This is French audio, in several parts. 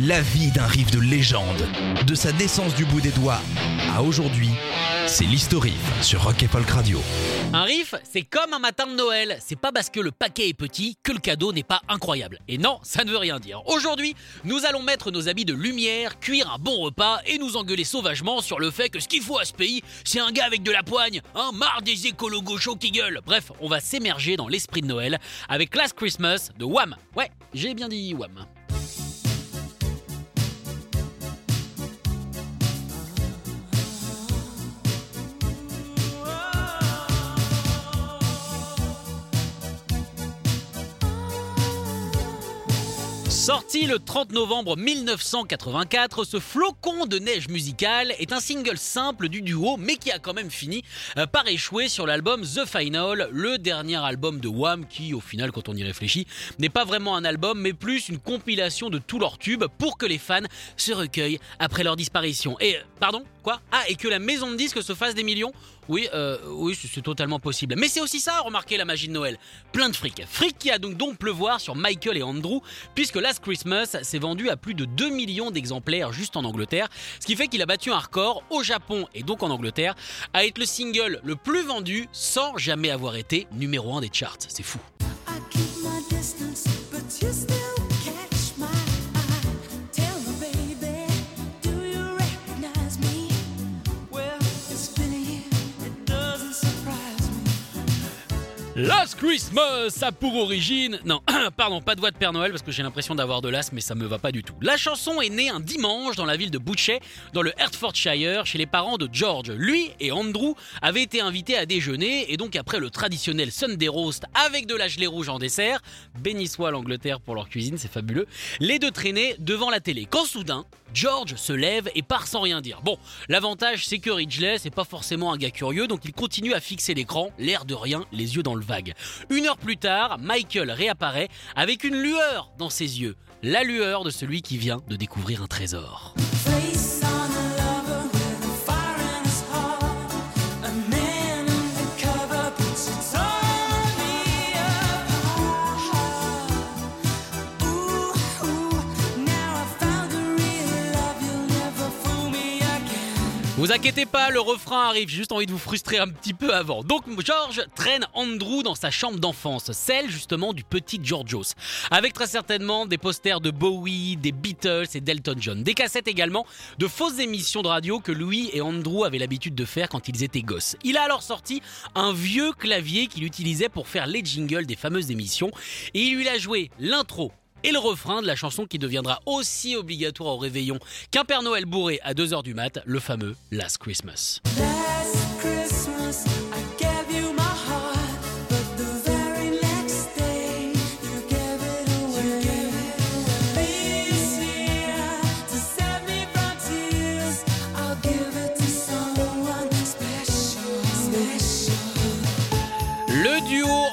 La vie d'un riff de légende, de sa naissance du bout des doigts à aujourd'hui, c'est l'historif sur Rock et Folk Radio. Un riff, c'est comme un matin de Noël. C'est pas parce que le paquet est petit que le cadeau n'est pas incroyable. Et non, ça ne veut rien dire. Aujourd'hui, nous allons mettre nos habits de lumière, cuire un bon repas et nous engueuler sauvagement sur le fait que ce qu'il faut à ce pays, c'est un gars avec de la poigne, un marre des écolos gauchos qui gueulent. Bref, on va s'émerger dans l'esprit de Noël avec Last Christmas de Wham. Ouais, j'ai bien dit Wham. Sorti le 30 novembre 1984, ce flocon de neige musicale est un single simple du duo, mais qui a quand même fini euh, par échouer sur l'album The Final, le dernier album de Wham, qui au final, quand on y réfléchit, n'est pas vraiment un album, mais plus une compilation de tous leurs tubes pour que les fans se recueillent après leur disparition. Et, euh, pardon Quoi? Ah, et que la maison de disques se fasse des millions? Oui, euh, oui, c'est totalement possible. Mais c'est aussi ça, remarquez la magie de Noël. Plein de fric. Fric qui a donc donc pleuvoir sur Michael et Andrew, puisque Last Christmas s'est vendu à plus de 2 millions d'exemplaires juste en Angleterre, ce qui fait qu'il a battu un record au Japon et donc en Angleterre, à être le single le plus vendu sans jamais avoir été numéro 1 des charts. C'est fou. Last Christmas a pour origine... Non, pardon, pas de voix de Père Noël parce que j'ai l'impression d'avoir de l'as, mais ça me va pas du tout. La chanson est née un dimanche dans la ville de Butcher, dans le Hertfordshire, chez les parents de George. Lui et Andrew avaient été invités à déjeuner, et donc après le traditionnel Sunday roast avec de la gelée rouge en dessert, béni soit l'Angleterre pour leur cuisine, c'est fabuleux, les deux traînaient devant la télé. Quand soudain, George se lève et part sans rien dire. Bon, l'avantage c'est que Ridgely c'est pas forcément un gars curieux, donc il continue à fixer l'écran, l'air de rien, les yeux dans le Une heure plus tard, Michael réapparaît avec une lueur dans ses yeux, la lueur de celui qui vient de découvrir un trésor. Vous inquiétez pas, le refrain arrive, j'ai juste envie de vous frustrer un petit peu avant. Donc George traîne Andrew dans sa chambre d'enfance, celle justement du petit Georgios, avec très certainement des posters de Bowie, des Beatles et d'Elton John, des cassettes également de fausses émissions de radio que Louis et Andrew avaient l'habitude de faire quand ils étaient gosses. Il a alors sorti un vieux clavier qu'il utilisait pour faire les jingles des fameuses émissions et il lui a joué l'intro et le refrain de la chanson qui deviendra aussi obligatoire au réveillon qu'un Père Noël bourré à 2h du mat, le fameux Last Christmas. Last Christmas,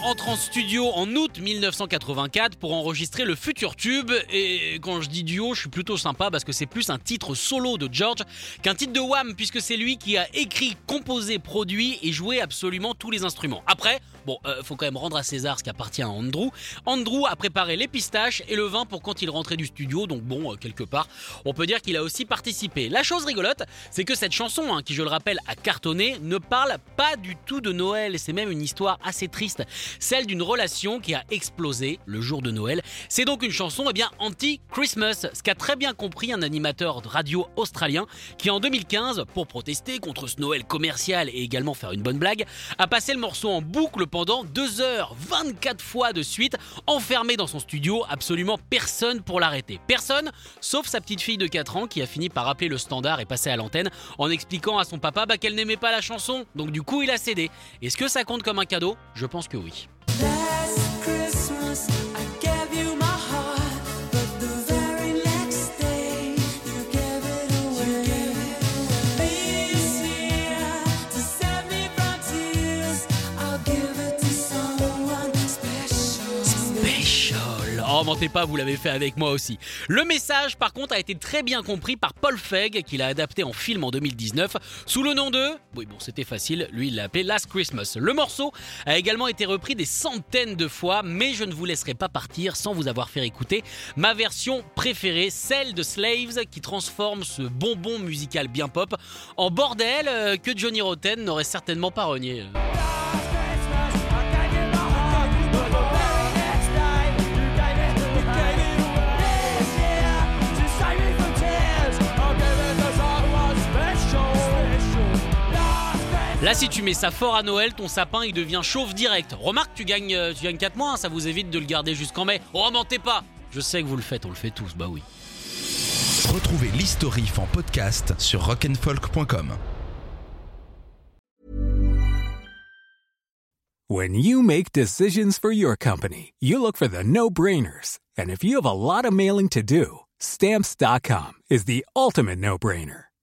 entre en studio en août 1984 pour enregistrer le futur tube. Et quand je dis duo, je suis plutôt sympa parce que c'est plus un titre solo de George qu'un titre de Wham, puisque c'est lui qui a écrit, composé, produit et joué absolument tous les instruments. Après, bon, euh, faut quand même rendre à César ce qui appartient à Andrew. Andrew a préparé les pistaches et le vin pour quand il rentrait du studio, donc bon, euh, quelque part, on peut dire qu'il a aussi participé. La chose rigolote, c'est que cette chanson, hein, qui je le rappelle a cartonné, ne parle pas du tout de Noël. C'est même une histoire assez triste, celle d'une relation qui a explosé le jour de Noël. C'est donc une chanson eh bien anti-Christmas, ce qu'a très bien compris un animateur de radio australien qui en 2015, pour protester contre ce Noël commercial et également faire une bonne blague, a passé le morceau en boucle pendant 2 heures, 24 fois de suite, enfermé dans son studio, absolument personne pour l'arrêter. Personne, sauf sa petite fille de 4 ans qui a fini par appeler le standard et passer à l'antenne en expliquant à son papa bah, qu'elle n'aimait pas la chanson, donc du coup il a cédé. Est-ce que ça compte comme un cadeau? Je pense que oui. Oh, mentez pas, vous l'avez fait avec moi aussi. Le message, par contre, a été très bien compris par Paul Feig, qui l'a adapté en film en 2019, sous le nom de... Oui, bon, c'était facile, lui, il l'a appelé Last Christmas. Le morceau a également été repris des centaines de fois, mais je ne vous laisserai pas partir sans vous avoir fait écouter ma version préférée, celle de Slaves, qui transforme ce bonbon musical bien pop en bordel euh, que Johnny Rotten n'aurait certainement pas renié. Là, si tu mets ça fort à Noël, ton sapin il devient chauve direct. Remarque, tu gagnes, euh, tu gagnes 4 mois, hein, ça vous évite de le garder jusqu'en mai. Oh, mentez pas Je sais que vous le faites, on le fait tous, bah oui. Retrouvez l'historif en podcast sur rock'n'folk.com. When you make decisions for your company, you look for the no-brainers. And if you have a lot of mailing to do, stamps.com is the ultimate no-brainer.